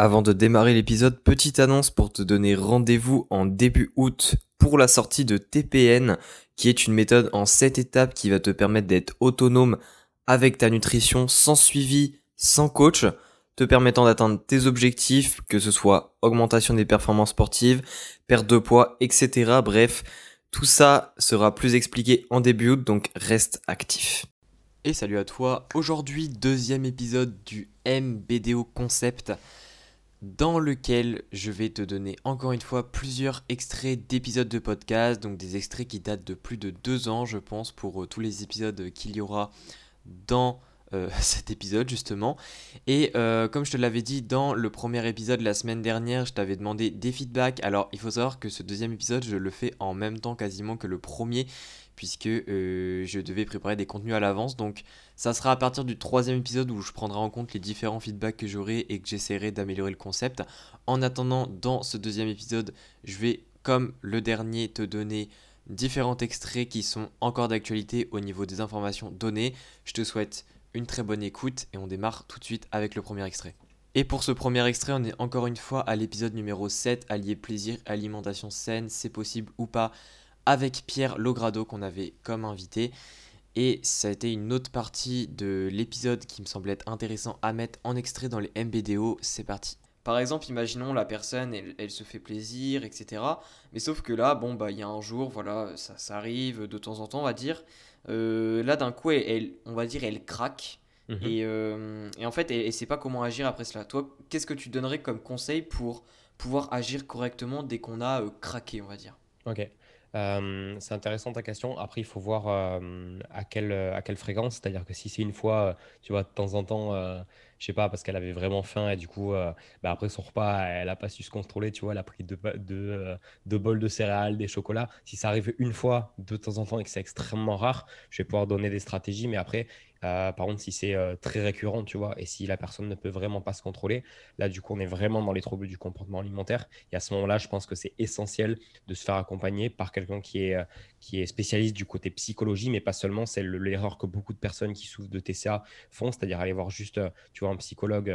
Avant de démarrer l'épisode, petite annonce pour te donner rendez-vous en début août pour la sortie de TPN, qui est une méthode en 7 étapes qui va te permettre d'être autonome avec ta nutrition sans suivi, sans coach, te permettant d'atteindre tes objectifs, que ce soit augmentation des performances sportives, perte de poids, etc. Bref, tout ça sera plus expliqué en début août, donc reste actif. Et salut à toi, aujourd'hui deuxième épisode du MBDO Concept dans lequel je vais te donner encore une fois plusieurs extraits d'épisodes de podcast, donc des extraits qui datent de plus de deux ans, je pense, pour euh, tous les épisodes qu'il y aura dans euh, cet épisode justement. Et euh, comme je te l'avais dit dans le premier épisode la semaine dernière, je t'avais demandé des feedbacks. Alors il faut savoir que ce deuxième épisode, je le fais en même temps quasiment que le premier puisque euh, je devais préparer des contenus à l'avance. Donc ça sera à partir du troisième épisode où je prendrai en compte les différents feedbacks que j'aurai et que j'essaierai d'améliorer le concept. En attendant, dans ce deuxième épisode, je vais, comme le dernier, te donner différents extraits qui sont encore d'actualité au niveau des informations données. Je te souhaite une très bonne écoute et on démarre tout de suite avec le premier extrait. Et pour ce premier extrait, on est encore une fois à l'épisode numéro 7, allier plaisir, alimentation saine, c'est possible ou pas avec Pierre Logrado qu'on avait comme invité. Et ça a été une autre partie de l'épisode qui me semblait être intéressant à mettre en extrait dans les MBDO. C'est parti. Par exemple, imaginons la personne, elle, se fait plaisir, etc. Mais sauf que là, bon, bah, il y a un jour, voilà, ça, ça, arrive de temps en temps, on va dire. Euh, là, d'un coup, elle, on va dire, elle craque. Mhm. et, euh, et, en fait, elle ne sait pas comment agir après cela. Toi, qu'est-ce que tu donnerais comme conseil pour pouvoir agir correctement dès qu'on a euh, craqué, on va dire? Ok. Euh, c'est intéressant ta question. Après, il faut voir euh, à, quelle, à quelle fréquence. C'est-à-dire que si c'est une fois, euh, tu vois, de temps en temps, je sais pas, parce qu'elle avait vraiment faim et du coup, bah, après son repas, elle n'a pas su se contrôler, tu vois, elle a pris deux, deux, deux, bols de céréales, des chocolats. Si ça arrive une fois de temps en temps et que c'est extrêmement rare, je vais pouvoir donner des stratégies. Mais après, euh, par contre, si c'est euh, très récurrent, tu vois, et si la personne ne peut vraiment pas se contrôler, là, du coup, on est vraiment dans les troubles du comportement alimentaire. Et à ce moment-là, je pense que c'est essentiel de se faire accompagner par quelqu'un qui est, euh, qui est spécialiste du côté psychologie, mais pas seulement. C'est l'erreur que beaucoup de personnes qui souffrent de TCA font, c'est-à-dire aller voir juste, tu vois, un psychologue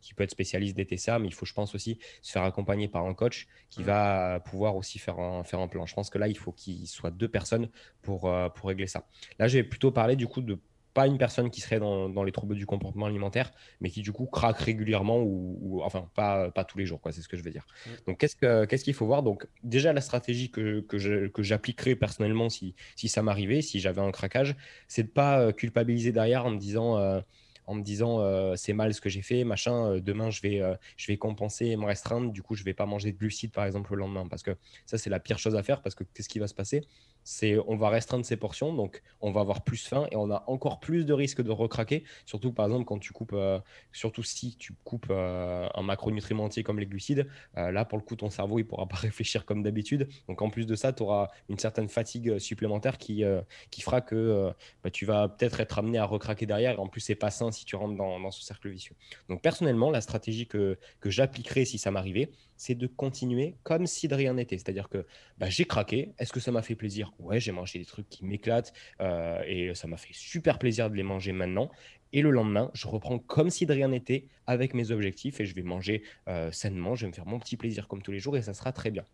qui peut être spécialiste des TCA, mais il faut, je pense aussi, se faire accompagner par un coach qui va pouvoir aussi faire un, faire un plan. Je pense que là, il faut qu'il soit deux personnes pour, pour régler ça. Là, je vais plutôt parler du coup de pas une personne qui serait dans, les troubles du comportement alimentaire, mais qui du coup craque régulièrement ou, enfin pas, pas tous les jours, quoi, c'est ce que je veux dire. Mm. Donc qu'est-ce qu'il faut voir? Donc déjà la stratégie que, que j'appliquerais personnellement si, si ça m'arrivait, si j'avais un craquage, c'est de pas euh, culpabiliser derrière en me disant euh, en me disant euh, c'est mal ce que j'ai fait, machin, demain je vais, je vais compenser et me restreindre, du coup je vais pas manger de glucides par exemple le lendemain, parce que ça c'est la pire chose à faire, parce que qu'est-ce qui va se passer? C'est on va restreindre ses portions, donc on va avoir plus faim et on a encore plus de risques de recraquer. Surtout par exemple quand tu coupes, euh, surtout si tu coupes euh, un macronutriment entier comme les glucides, euh, là pour le coup ton cerveau il pourra pas réfléchir comme d'habitude. Donc en plus de ça, tu auras une certaine fatigue supplémentaire qui, qui fera que bah, tu vas peut-être être amené à recraquer derrière. En plus c'est pas sain si tu rentres dans, dans, ce cercle vicieux. Donc personnellement, la stratégie que, que j'appliquerai si ça m'arrivait, c'est de continuer comme si de rien n'était. C'est-à-dire que bah, j'ai craqué. Est-ce que ça m'a fait plaisir? Ouais, j'ai mangé des trucs qui m'éclatent euh, et ça m'a fait super plaisir de les manger maintenant. Et le lendemain, je reprends comme si de rien n'était avec mes objectifs et je vais manger euh, sainement. Je vais me faire mon petit plaisir comme tous les jours et ça sera très bien.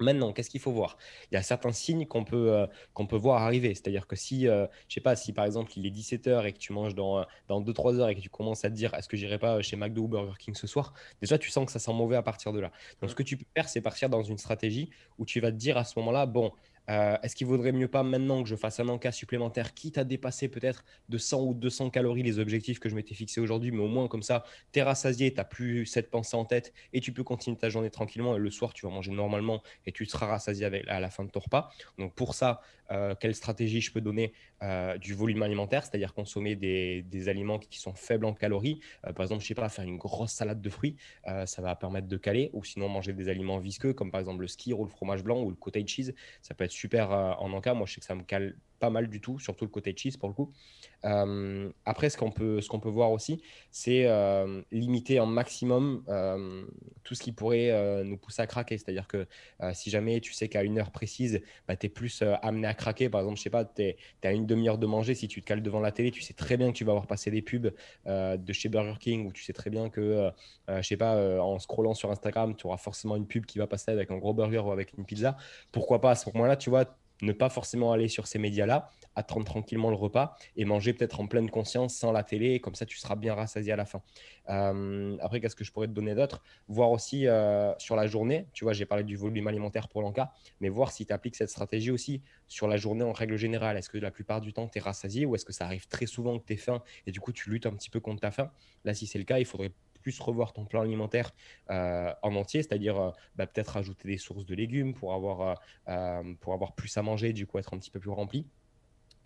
Maintenant, qu'est-ce qu'il faut voir? Il y a certains signes qu'on peut, euh, qu'on peut voir arriver. C'est-à-dire que si, je je sais pas, si par exemple il est 17h et que tu manges dans, dans 2-3 heures et que tu commences à te dire est-ce que j'irai pas chez McDo ou Burger King ce soir, déjà tu sens que ça sent mauvais à partir de là. Donc ce que tu peux faire, c'est partir dans une stratégie où tu vas te dire à ce moment-là, bon, euh, est-ce qu'il vaudrait mieux pas maintenant que je fasse un encas supplémentaire, quitte à dépasser peut-être de 100 ou 200 calories les objectifs que je m'étais fixés aujourd'hui, mais au moins comme ça, tu es rassasié, tu n'as plus cette pensée en tête et tu peux continuer ta journée tranquillement. Et le soir, tu vas manger normalement et tu seras rassasié à la fin de ton repas. Donc pour ça, euh, quelle stratégie je peux donner euh, du volume alimentaire, c'est-à-dire consommer des, aliments qui sont faibles en calories. par exemple, je sais pas, faire une grosse salade de fruits, ça va permettre de caler, ou sinon manger des aliments visqueux comme par exemple le ski ou le fromage blanc ou le cottage cheese, ça peut être super euh, en encas. Moi, je sais que ça me cale pas mal du tout, surtout le côté cheese pour le coup. Euh, après, ce qu'on peut, ce peut voir aussi, c'est euh, limiter en maximum euh, tout ce qui pourrait nous pousser à craquer. C'est-à-dire que si jamais tu sais qu'à une heure précise, bah, tu es plus amené à craquer, par exemple, je sais pas, tu es, à une demi-heure de manger, si tu te cales devant la télé, tu sais très bien que tu vas avoir passé des pubs de chez Burger King ou tu sais très bien que, je sais pas, en scrollant sur Instagram, tu auras forcément une pub qui va passer avec un gros burger ou avec une pizza. Pourquoi pas à ce moment-là, tu vois, ne pas forcément aller sur ces médias-là, attendre tranquillement le repas et manger peut-être en pleine conscience sans la télé, comme ça tu seras bien rassasié à la fin. Euh, après, qu'est-ce que je pourrais te donner d'autre? Voir aussi euh, sur la journée, tu vois, j'ai parlé du volume alimentaire pour l'enca, mais voir si tu appliques cette stratégie aussi sur la journée en règle générale. Est-ce que la plupart du temps tu es rassasié ou est-ce que ça arrive très souvent que tu es faim et du coup tu luttes un petit peu contre ta faim? Là, si c'est le cas, il faudrait revoir ton plan alimentaire euh, en entier, c'est-à-dire euh, bah, peut-être ajouter des sources de légumes pour avoir, euh, pour avoir plus à manger, du coup être un petit peu plus rempli.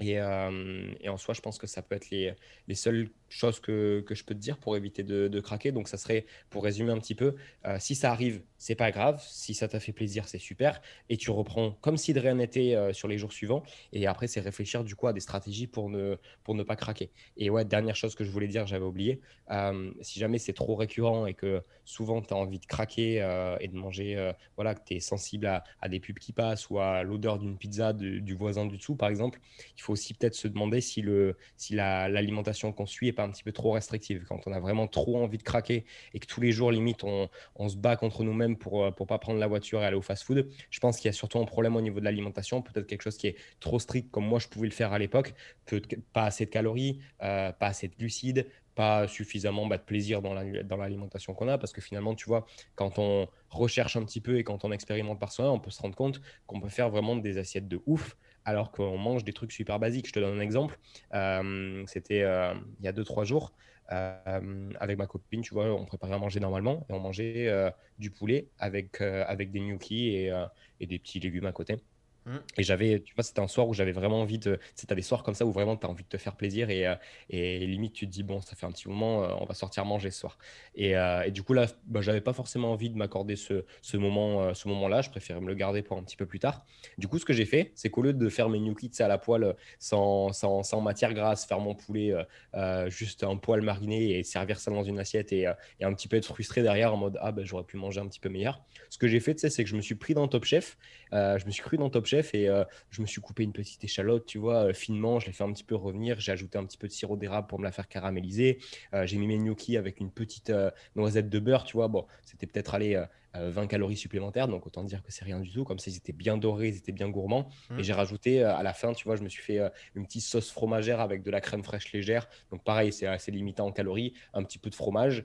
Et, et, en soi, je pense que ça peut être les, les seules chose que, que, je peux te dire pour éviter de, craquer. Donc, ça serait, pour résumer un petit peu, euh, si ça arrive, c'est pas grave. Si ça t'a fait plaisir, c'est super. Et tu reprends comme si de rien n'était euh, sur les jours suivants. Et après, c'est réfléchir du coup à des stratégies pour ne, pour ne pas craquer. Et ouais, dernière chose que je voulais dire, j'avais oublié. Euh, si jamais c'est trop récurrent et que souvent tu as envie de craquer et de manger, voilà, que tu es sensible à, à, des pubs qui passent ou à l'odeur d'une pizza du voisin du dessous, par exemple, faut aussi peut-être se demander si, le, si l'alimentation qu'on suit est pas un petit peu trop restrictive, quand on a vraiment trop envie de craquer et que tous les jours, limite, on, on se bat contre nous-mêmes pour ne euh, pas prendre la voiture et aller au fast-food, je pense qu'il y a surtout un problème au niveau de l'alimentation, peut-être quelque chose qui est trop strict comme moi je pouvais le faire à l'époque, pas assez de calories, euh, pas assez de glucides, pas suffisamment bah, de plaisir dans l'alimentation qu'on a, parce que finalement, tu vois, quand on recherche un petit peu et quand on expérimente par soi, on peut se rendre compte qu'on peut faire vraiment des assiettes de ouf alors qu'on mange des trucs super basiques. Je te donne un exemple. Euh, c'était euh, il y a 2-3 jours. Euh, avec ma copine, tu vois, on préparait à manger normalement et on mangeait du poulet avec, avec des gnocchis et, et, des petits légumes à côté. Mmh. Et j'avais, tu vois, c'était un soir où j'avais vraiment envie de. Tu des soirs comme ça où vraiment tu as envie de te faire plaisir et, euh, et limite tu te dis, bon, ça fait un petit moment, euh, on va sortir manger ce soir. Et, euh, et du coup, là, bah, j'avais pas forcément envie de m'accorder ce, ce moment, ce moment-là. Je préférais me le garder pour un petit peu plus tard. Du coup, ce que j'ai fait, c'est qu'au lieu de faire mes kits à la poêle sans, sans, sans, matière grasse, faire mon poulet juste un poêle mariné et servir ça dans une assiette et, et un petit peu être frustré derrière en mode, ah, ben j'aurais pu manger un petit peu meilleur. Ce que j'ai fait, c'est que je me suis pris dans Top Chef. je me suis cru dans Top Chef et euh, je me suis coupé une petite échalote, tu vois, euh, finement. Je l'ai fait un petit peu revenir. J'ai ajouté un petit peu de sirop d'érable pour me la faire caraméliser. Euh, j'ai mis mes gnocchis avec une petite noisette de beurre, tu vois. Bon, c'était peut-être aller 20 calories supplémentaires, donc autant dire que c'est rien du tout. Comme ça, ils étaient bien dorés, ils étaient bien gourmands. Mmh. Et j'ai rajouté à la fin, tu vois, je me suis fait une petite sauce fromagère avec de la crème fraîche légère. Donc pareil, c'est assez limité en calories, un petit peu de fromage.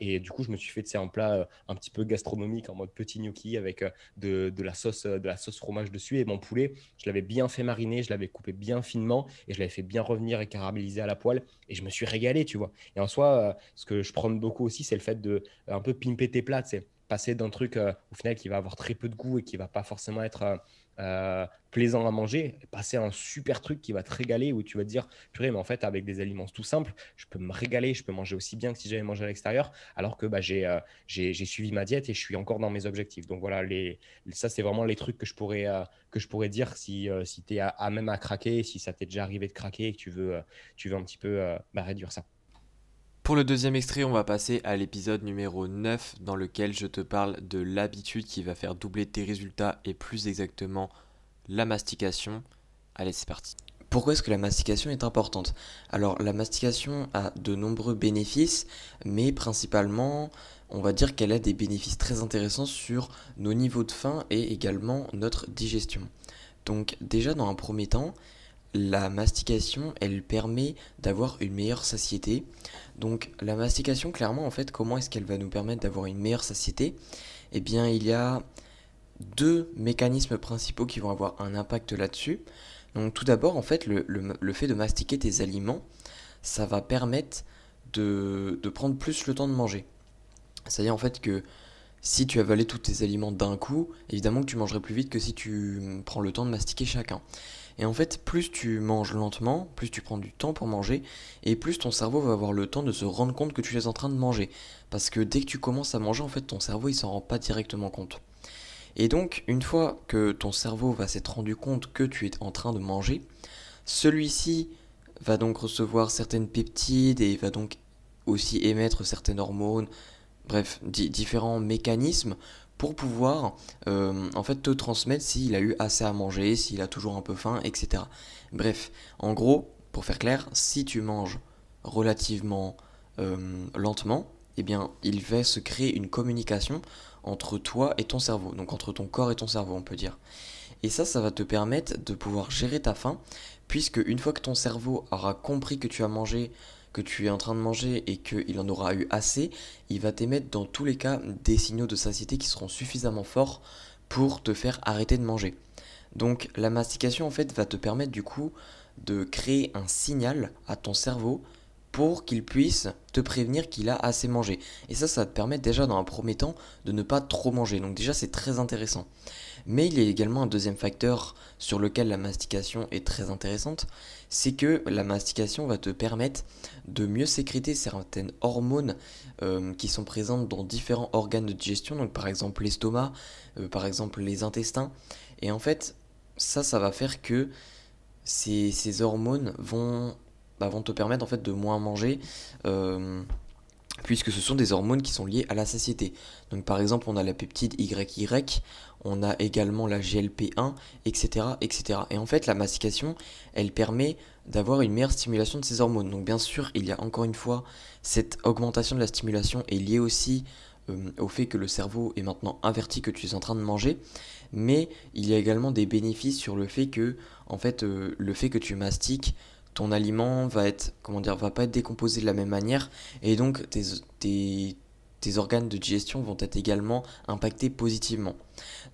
et du coup, je me suis fait un plat un petit peu gastronomique en mode petit gnocchi avec de, de, la sauce, de la sauce fromage dessus. Et mon poulet, je l'avais bien fait mariner, je l'avais coupé bien finement et je l'avais fait bien revenir et caraméliser à la poêle. Et je me suis régalé, tu vois. Et en soi, ce que je prends beaucoup aussi, c'est le fait de un peu pimper tes plats, tu passer d'un truc euh, au final qui va avoir très peu de goût et qui va pas forcément être euh, euh, plaisant à manger, passer à un super truc qui va te régaler où tu vas te dire purée mais en fait avec des aliments tout simples je peux me régaler, je peux manger aussi bien que si j'avais mangé à l'extérieur alors que bah, j'ai, suivi ma diète et je suis encore dans mes objectifs donc voilà les, ça c'est vraiment les trucs que je pourrais, que je pourrais dire si, si tu es à, même à craquer, si ça t'est déjà arrivé de craquer et que tu veux, tu veux un petit peu bah, réduire ça. Pour le deuxième extrait, on va passer à l'épisode numéro 9 dans lequel je te parle de l'habitude qui va faire doubler tes résultats et plus exactement la mastication. Allez, c'est parti. Pourquoi est-ce que la mastication est importante? Alors la mastication a de nombreux bénéfices, mais principalement on va dire qu'elle a des bénéfices très intéressants sur nos niveaux de faim et également notre digestion. Donc déjà dans un premier temps, la mastication, elle permet d'avoir une meilleure satiété. Donc la mastication, clairement, en fait, comment est-ce qu'elle va nous permettre d'avoir une meilleure satiété? Eh bien, il y a deux mécanismes principaux qui vont avoir un impact là-dessus. Donc tout d'abord, en fait, le, fait de mastiquer tes aliments, ça va permettre de, de prendre plus le temps de manger. C'est-à-dire en fait que si tu avalais tous tes aliments d'un coup, évidemment que tu mangerais plus vite que si tu prends le temps de mastiquer chacun. Et en fait, plus tu manges lentement, plus tu prends du temps pour manger, et plus ton cerveau va avoir le temps de se rendre compte que tu es en train de manger. Parce que dès que tu commences à manger, en fait, ton cerveau, il s'en rend pas directement compte. Et donc, une fois que ton cerveau va s'être rendu compte que tu es en train de manger, celui-ci va donc recevoir certaines peptides et va donc aussi émettre certaines hormones, bref, différents mécanismes pour pouvoir euh, en fait te transmettre s'il a eu assez à manger, s'il a toujours un peu faim, etc. Bref, en gros, pour faire clair, si tu manges relativement euh, lentement, eh bien, il va se créer une communication entre toi et ton cerveau, donc entre ton corps et ton cerveau, on peut dire. Et ça, ça va te permettre de pouvoir gérer ta faim, puisque une fois que ton cerveau aura compris que tu as mangé, tu es en train de manger et qu'il en aura eu assez, il va t'émettre dans tous les cas des signaux de satiété qui seront suffisamment forts pour te faire arrêter de manger. Donc la mastication en fait va te permettre du coup de créer un signal à ton cerveau pour qu'il puisse te prévenir qu'il a assez mangé. Et ça, ça va te permettre déjà dans un premier temps de ne pas trop manger. Donc déjà, c'est très intéressant. Mais il y a également un deuxième facteur sur lequel la mastication est très intéressante, c'est que la mastication va te permettre de mieux sécréter certaines hormones euh, qui sont présentes dans différents organes de digestion, donc par exemple l'estomac, euh, par exemple les intestins. Et en fait, ça, va faire que ces, hormones vont bah, vont te permettre en fait de moins manger. Euh, puisque ce sont des hormones qui sont liées à la satiété. Donc par exemple, on a la peptide YY, on a également la GLP1, etc., etc. Et en fait, la mastication, elle permet d'avoir une meilleure stimulation de ces hormones. Donc bien sûr, il y a encore une fois, cette augmentation de la stimulation est liée aussi euh, au fait que le cerveau est maintenant inverti, que tu es en train de manger, mais il y a également des bénéfices sur le fait que, en fait, euh, le fait que tu mastiques ton aliment va être, comment dire, va pas être décomposé de la même manière et donc tes, tes, organes de digestion vont être également impactés positivement.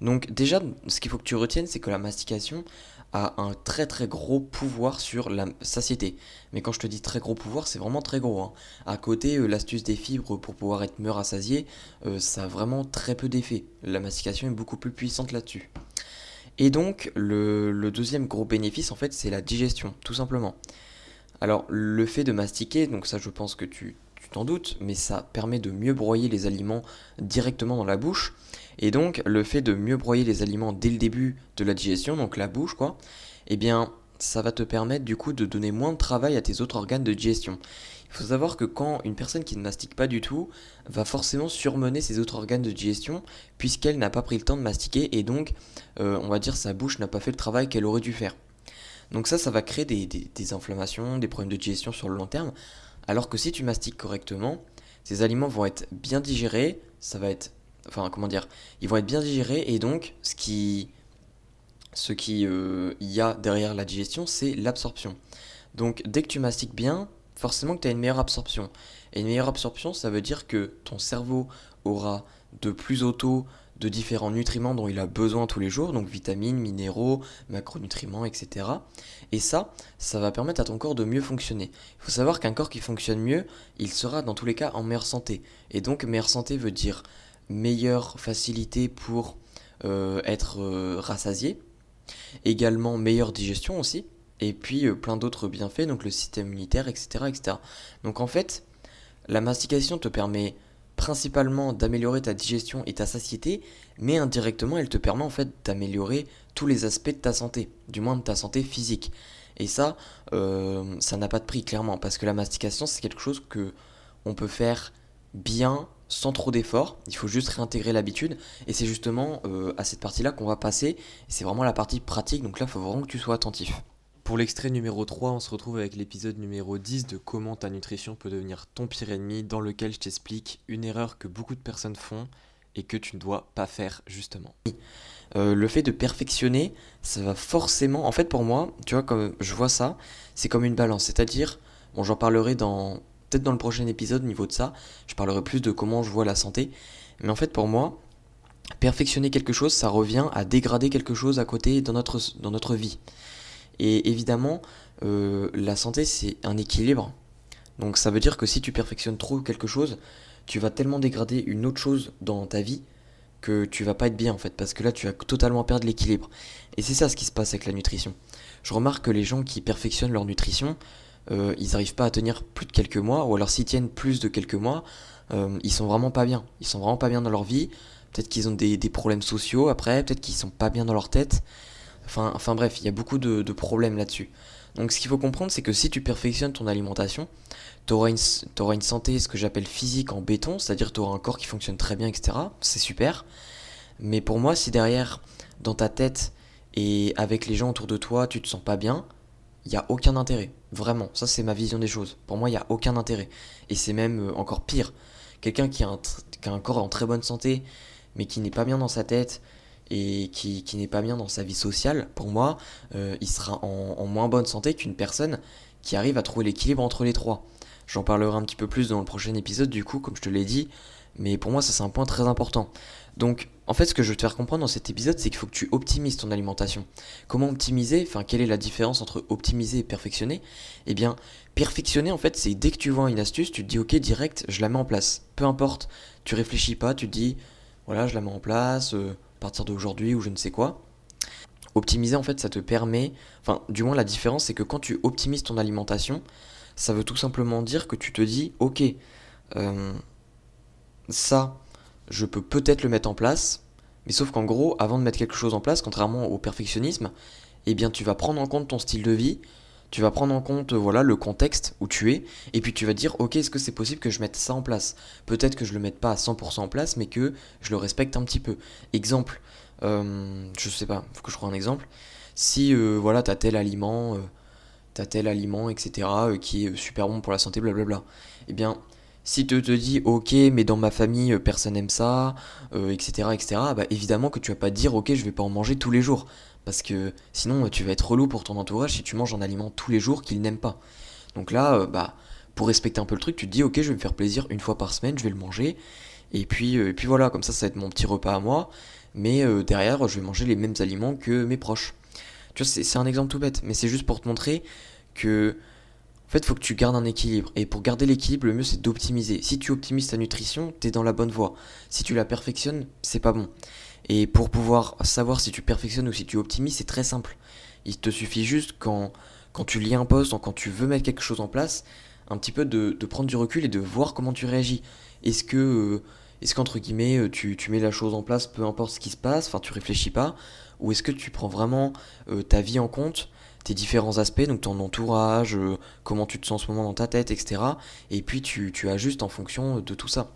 Donc déjà, ce qu'il faut que tu retiennes, c'est que la mastication a un très très gros pouvoir sur la satiété. Mais quand je te dis très gros pouvoir, c'est vraiment très gros. Hein. À côté, euh, l'astuce des fibres pour pouvoir être mieux rassasié, euh, ça a vraiment très peu d'effet. La mastication est beaucoup plus puissante là-dessus. Et donc, le, deuxième gros bénéfice, en fait, c'est la digestion, tout simplement. Alors, le fait de mastiquer, donc ça, je pense que tu t'en doutes, mais ça permet de mieux broyer les aliments directement dans la bouche. Et donc, le fait de mieux broyer les aliments dès le début de la digestion, donc la bouche, quoi, eh bien, ça va te permettre du coup de donner moins de travail à tes autres organes de digestion. Il faut savoir que quand une personne qui ne mastique pas du tout va forcément surmener ses autres organes de digestion puisqu'elle n'a pas pris le temps de mastiquer et donc euh, on va dire sa bouche n'a pas fait le travail qu'elle aurait dû faire. Donc ça, ça va créer des, des, inflammations, des problèmes de digestion sur le long terme. Alors que si tu mastiques correctement, ces aliments vont être bien digérés, ça va être, enfin comment dire, ils vont être bien digérés et donc ce qui, euh, y a derrière la digestion, c'est l'absorption. Donc dès que tu mastiques bien, forcément que tu as une meilleure absorption. Et une meilleure absorption, ça veut dire que ton cerveau aura de plus auto de différents nutriments dont il a besoin tous les jours, donc vitamines, minéraux, macronutriments, etc. Et ça, ça va permettre à ton corps de mieux fonctionner. Il faut savoir qu'un corps qui fonctionne mieux, il sera dans tous les cas en meilleure santé. Et donc meilleure santé veut dire meilleure facilité pour euh, être euh, rassasié, également meilleure digestion aussi, et puis euh, plein d'autres bienfaits, donc le système immunitaire, etc., etc. Donc en fait, la mastication te permet principalement d'améliorer ta digestion et ta satiété, mais indirectement elle te permet en fait d'améliorer tous les aspects de ta santé, du moins de ta santé physique. Et ça, euh, ça n'a pas de prix clairement, parce que la mastication c'est quelque chose que on peut faire bien sans trop d'efforts, il faut juste réintégrer l'habitude, et c'est justement euh, à cette partie-là qu'on va passer, c'est vraiment la partie pratique, donc là il faut vraiment que tu sois attentif. Pour l'extrait numéro 3, on se retrouve avec l'épisode numéro 10 de comment ta nutrition peut devenir ton pire ennemi, dans lequel je t'explique une erreur que beaucoup de personnes font et que tu ne dois pas faire justement. Euh, le fait de perfectionner, ça va forcément, en fait pour moi, tu vois, comme je vois ça, c'est comme une balance, c'est-à-dire, bon j'en parlerai dans, peut-être dans le prochain épisode au niveau de ça, je parlerai plus de comment je vois la santé, mais en fait pour moi, perfectionner quelque chose, ça revient à dégrader quelque chose à côté dans notre, dans notre vie. Et évidemment, euh, la santé, c'est un équilibre. Donc ça veut dire que si tu perfectionnes trop quelque chose, tu vas tellement dégrader une autre chose dans ta vie que tu vas pas être bien en fait, parce que là tu vas totalement perdre l'équilibre. Et c'est ça ce qui se passe avec la nutrition. Je remarque que les gens qui perfectionnent leur nutrition, euh, ils n'arrivent pas à tenir plus de quelques mois, ou alors s'ils tiennent plus de quelques mois, euh, ils sont vraiment pas bien. Ils sont vraiment pas bien dans leur vie, peut-être qu'ils ont des, problèmes sociaux après, peut-être qu'ils sont pas bien dans leur tête. Enfin, bref, il y a beaucoup de, problèmes là-dessus. Donc ce qu'il faut comprendre, c'est que si tu perfectionnes ton alimentation, tu auras, une santé, ce que j'appelle physique en béton, c'est-à-dire tu auras un corps qui fonctionne très bien, etc. C'est super. Mais pour moi, si derrière, dans ta tête et avec les gens autour de toi, tu te sens pas bien, il n'y a aucun intérêt. Vraiment, ça c'est ma vision des choses. Pour moi, il n'y a aucun intérêt. Et c'est même euh, encore pire. Quelqu'un qui, a un corps en très bonne santé, mais qui n'est pas bien dans sa tête et qui, n'est pas bien dans sa vie sociale, pour moi, euh, il sera en, moins bonne santé qu'une personne qui arrive à trouver l'équilibre entre les trois. J'en parlerai un petit peu plus dans le prochain épisode, du coup, comme je te l'ai dit, mais pour moi, ça c'est un point très important. Donc, en fait, ce que je veux te faire comprendre dans cet épisode, c'est qu'il faut que tu optimises ton alimentation. Comment optimiser Enfin, quelle est la différence entre optimiser et perfectionner? Eh bien, perfectionner, en fait, c'est dès que tu vois une astuce, tu te dis, ok, direct, je la mets en place. Peu importe, tu réfléchis pas, tu te dis, voilà, je la mets en place, euh, partir d'aujourd'hui ou je ne sais quoi. Optimiser, en fait, ça te permet, enfin, du moins, la différence, c'est que quand tu optimises ton alimentation, ça veut tout simplement dire que tu te dis, ok, euh, ça, je peux peut-être le mettre en place, mais sauf qu'en gros, avant de mettre quelque chose en place, contrairement au perfectionnisme, eh bien tu vas prendre en compte ton style de vie, tu vas prendre en compte voilà le contexte où tu es, et puis tu vas dire ok est-ce que c'est possible que je mette ça en place? Peut-être que je le mette pas à 100% en place, mais que je le respecte un petit peu. Exemple, euh, je sais pas, faut que je trouve un exemple. Si euh, voilà t'as tel aliment, euh, t'as tel aliment, etc. Euh, qui est super bon pour la santé, blablabla. Eh bien si tu te dis ok mais dans ma famille euh, personne n'aime ça, etc., euh, etc., bah évidemment que tu vas pas dire ok je vais pas en manger tous les jours. Parce que sinon tu vas être relou pour ton entourage si tu manges un aliment tous les jours qu'ils n'aiment pas. Donc là, euh, bah pour respecter un peu le truc, tu te dis ok je vais me faire plaisir une fois par semaine, je vais le manger. Et puis, et puis voilà, comme ça ça va être mon petit repas à moi. Mais derrière je vais manger les mêmes aliments que mes proches. Tu vois, c'est un exemple tout bête, mais c'est juste pour te montrer que en fait, faut que tu gardes un équilibre. Et pour garder l'équilibre, le mieux c'est d'optimiser. Si tu optimises ta nutrition, tu es dans la bonne voie. Si tu la perfectionnes, c'est pas bon. Et pour pouvoir savoir si tu perfectionnes ou si tu optimises, c'est très simple. Il te suffit juste quand, quand tu lis un poste, quand tu veux mettre quelque chose en place, un petit peu de, prendre du recul et de voir comment tu réagis. Est-ce que, euh, est-ce qu'entre guillemets, euh, tu, mets la chose en place, peu importe ce qui se passe, enfin tu réfléchis pas, ou est-ce que tu prends vraiment euh, ta vie en compte tes différents aspects, donc ton entourage, comment tu te sens en ce moment dans ta tête, etc. Et puis tu, tu ajustes en fonction de tout ça.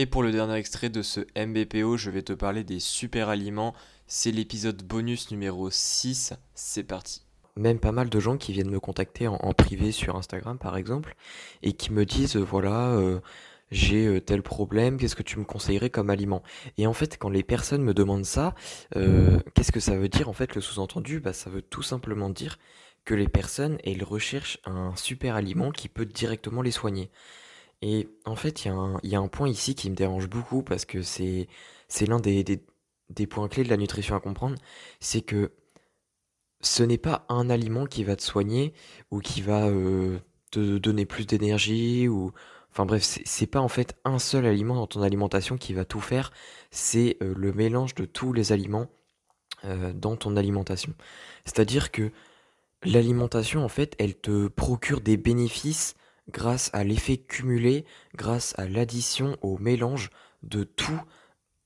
Et pour le dernier extrait de ce MBPO, je vais te parler des super aliments. C'est l'épisode bonus numéro 6. C'est parti. Même pas mal de gens qui viennent me contacter en, privé sur Instagram par exemple et qui me disent voilà euh, j'ai euh, tel problème, qu'est-ce que tu me conseillerais comme aliment? Et en fait, quand les personnes me demandent ça, euh, qu'est-ce que ça veut dire En fait, le sous-entendu, bah, ça veut tout simplement dire que les personnes, elles recherchent un super aliment qui peut directement les soigner. Et en fait, il y, a un point ici qui me dérange beaucoup parce que c'est l'un des, points clés de la nutrition à comprendre, c'est que ce n'est pas un aliment qui va te soigner ou qui va euh, te donner plus d'énergie ou Enfin bref, c'est pas en fait un seul aliment dans ton alimentation qui va tout faire, c'est euh, le mélange de tous les aliments euh, dans ton alimentation. C'est-à-dire que l'alimentation, en fait, elle te procure des bénéfices grâce à l'effet cumulé, grâce à l'addition, au mélange de tous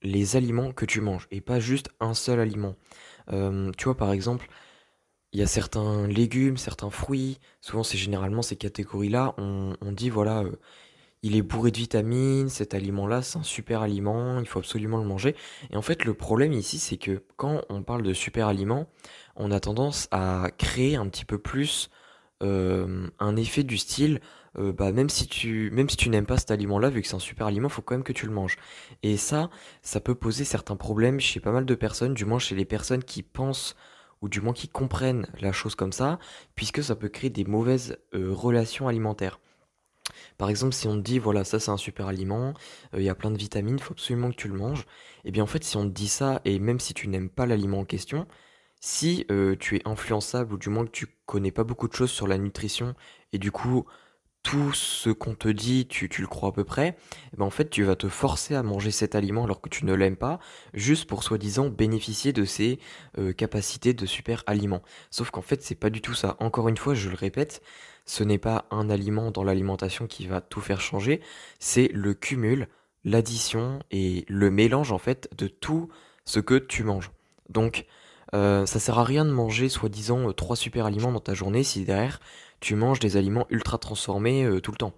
les aliments que tu manges, et pas juste un seul aliment. Euh, tu vois, par exemple, il y a certains légumes, certains fruits, souvent c'est généralement ces catégories-là, on, dit voilà, il est bourré de vitamines, cet aliment-là, c'est un super aliment, il faut absolument le manger. Et en fait, le problème ici, c'est que quand on parle de super aliment, on a tendance à créer un petit peu plus euh, un effet du style, euh, bah, même si tu, même si tu n'aimes pas cet aliment-là, vu que c'est un super aliment, faut quand même que tu le manges. Et ça, ça peut poser certains problèmes chez pas mal de personnes, du moins chez les personnes qui pensent ou du moins qui comprennent la chose comme ça, puisque ça peut créer des mauvaises euh, relations alimentaires. Par exemple, si on te dit, voilà, ça c'est un super aliment, il y a plein de vitamines, faut absolument que tu le manges, et eh bien en fait, si on te dit ça, et même si tu n'aimes pas l'aliment en question, si tu es influençable, ou du moins que tu pas beaucoup de choses sur la nutrition, et du coup, tout ce qu'on te dit, tu, le crois à peu près, eh ben en fait, tu vas te forcer à manger cet aliment alors que tu ne l'aimes pas, juste pour soi-disant bénéficier de ses euh, capacités de super aliment. Sauf qu'en fait, c'est pas du tout ça. Encore une fois, je le répète, ce n'est pas un aliment dans l'alimentation qui va tout faire changer, c'est le cumul l'addition et le mélange en fait de tout ce que tu manges. Donc euh, ça sert à rien de manger soi-disant euh, trois super aliments dans ta journée si derrière tu manges des aliments ultra transformés euh, tout le temps.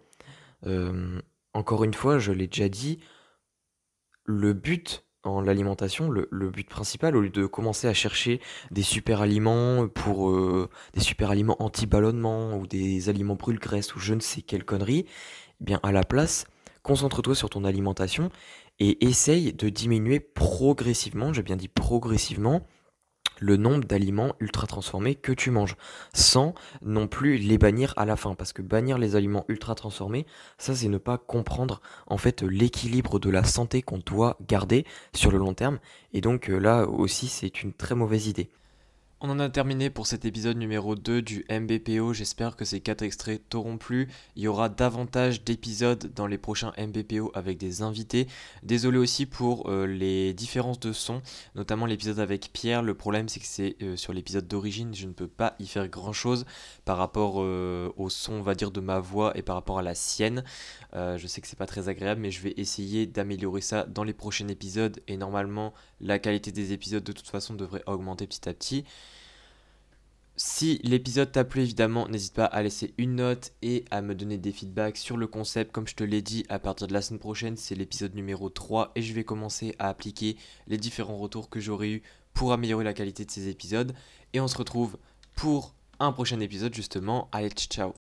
encore une fois, je l'ai déjà dit, le but en l'alimentation, le, but principal, au lieu de commencer à chercher des super aliments pour des super aliments anti-ballonnement ou des aliments brûle-graisse ou je ne sais quelle connerie, eh bien à la place, concentre-toi sur ton alimentation et essaye de diminuer progressivement, j'ai bien dit progressivement, le nombre d'aliments ultra transformés que tu manges, sans non plus les bannir à la fin, parce que bannir les aliments ultra transformés, ça c'est ne pas comprendre en fait l'équilibre de la santé qu'on doit garder sur le long terme, et donc euh, là aussi c'est une très mauvaise idée. On en a terminé pour cet épisode numéro 2 du MBPO. J'espère que ces 4 extraits t'auront plu. Il y aura davantage d'épisodes dans les prochains MBPO avec des invités. Désolé aussi pour euh, les différences de son, notamment l'épisode avec Pierre. Le problème c'est que c'est euh, sur l'épisode d'origine, je ne peux pas y faire grand chose par rapport euh, au son, on va dire, de ma voix et par rapport à la sienne. je sais que c'est pas très agréable, mais je vais essayer d'améliorer ça dans les prochains épisodes et normalement la qualité des épisodes de toute façon devrait augmenter petit à petit. Si l'épisode t'a plu, évidemment, n'hésite pas à laisser une note et à me donner des feedbacks sur le concept. Comme je te l'ai dit, à partir de la semaine prochaine, c'est l'épisode numéro 3 et je vais commencer à appliquer les différents retours que j'aurais eu pour améliorer la qualité de ces épisodes. Et on se retrouve pour un prochain épisode justement. Allez, ciao